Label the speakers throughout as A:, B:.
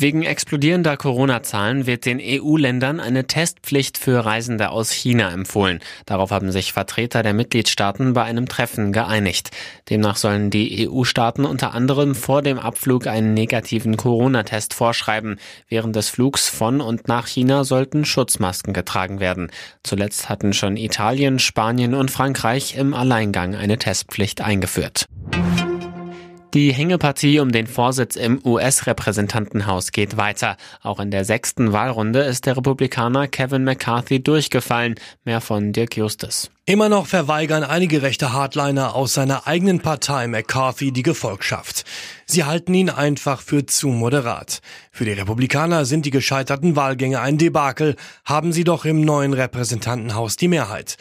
A: Wegen explodierender Corona-Zahlen wird den EU-Ländern eine Testpflicht für Reisende aus China empfohlen. Darauf haben sich Vertreter der Mitgliedstaaten bei einem Treffen geeinigt. Demnach sollen die EU-Staaten unter anderem vor dem Abflug einen negativen Corona-Test vorschreiben. Während des Flugs von und nach China sollten Schutzmasken getragen werden. Zuletzt hatten schon Italien, Spanien und Frankreich im Alleingang eine Testpflicht eingeführt. Die Hängepartie um den Vorsitz im US-Repräsentantenhaus geht weiter. Auch in der sechsten Wahlrunde ist der Republikaner Kevin McCarthy durchgefallen. Mehr von Dirk Justus.
B: Immer noch verweigern einige rechte Hardliner aus seiner eigenen Partei McCarthy die Gefolgschaft. Sie halten ihn einfach für zu moderat. Für die Republikaner sind die gescheiterten Wahlgänge ein Debakel, haben sie doch im neuen Repräsentantenhaus die Mehrheit.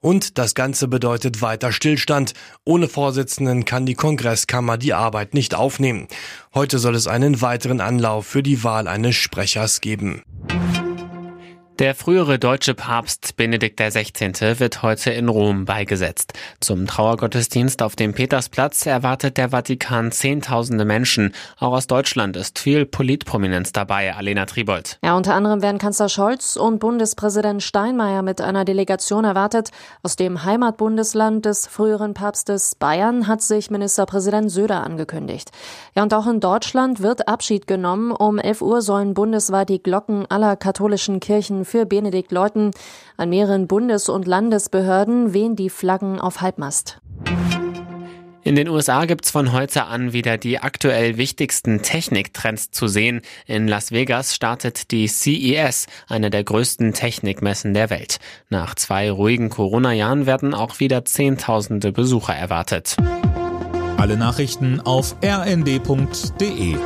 B: Und das Ganze bedeutet weiter Stillstand. Ohne Vorsitzenden kann die Kongresskammer die Arbeit nicht aufnehmen. Heute soll es einen weiteren Anlauf für die Wahl eines Sprechers geben.
A: Der frühere deutsche Papst Benedikt XVI. wird heute in Rom beigesetzt. Zum Trauergottesdienst auf dem Petersplatz erwartet der Vatikan Zehntausende Menschen. Auch aus Deutschland ist viel Politprominenz dabei, Alena Tribold.
C: Ja, unter anderem werden Kanzler Scholz und Bundespräsident Steinmeier mit einer Delegation erwartet. Aus dem Heimatbundesland des früheren Papstes Bayern hat sich Ministerpräsident Söder angekündigt. Ja, und auch in Deutschland wird Abschied genommen. Um 11 Uhr sollen bundesweit die Glocken aller katholischen Kirchen für Benedikt läuten. An mehreren Bundes- und Landesbehörden wehen die Flaggen auf Halbmast.
A: In den USA gibt's von heute an wieder die aktuell wichtigsten Techniktrends zu sehen. In Las Vegas startet die CES, eine der größten Technikmessen der Welt. Nach zwei ruhigen Corona-Jahren werden auch wieder Zehntausende Besucher erwartet.
D: Alle Nachrichten auf rnd.de